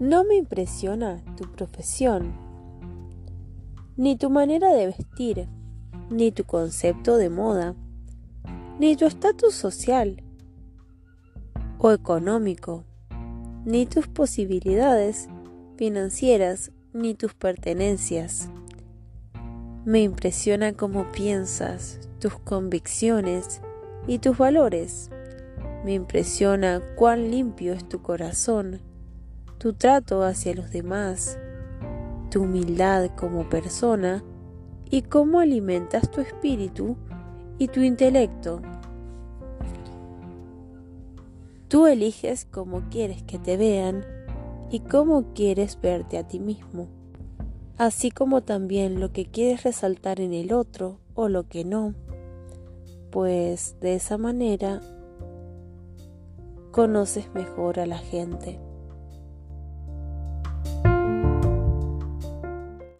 No me impresiona tu profesión, ni tu manera de vestir, ni tu concepto de moda, ni tu estatus social o económico, ni tus posibilidades financieras, ni tus pertenencias. Me impresiona cómo piensas, tus convicciones y tus valores. Me impresiona cuán limpio es tu corazón, tu trato hacia los demás, tu humildad como persona y cómo alimentas tu espíritu y tu intelecto. Tú eliges cómo quieres que te vean y cómo quieres verte a ti mismo, así como también lo que quieres resaltar en el otro o lo que no, pues de esa manera conoces mejor a la gente.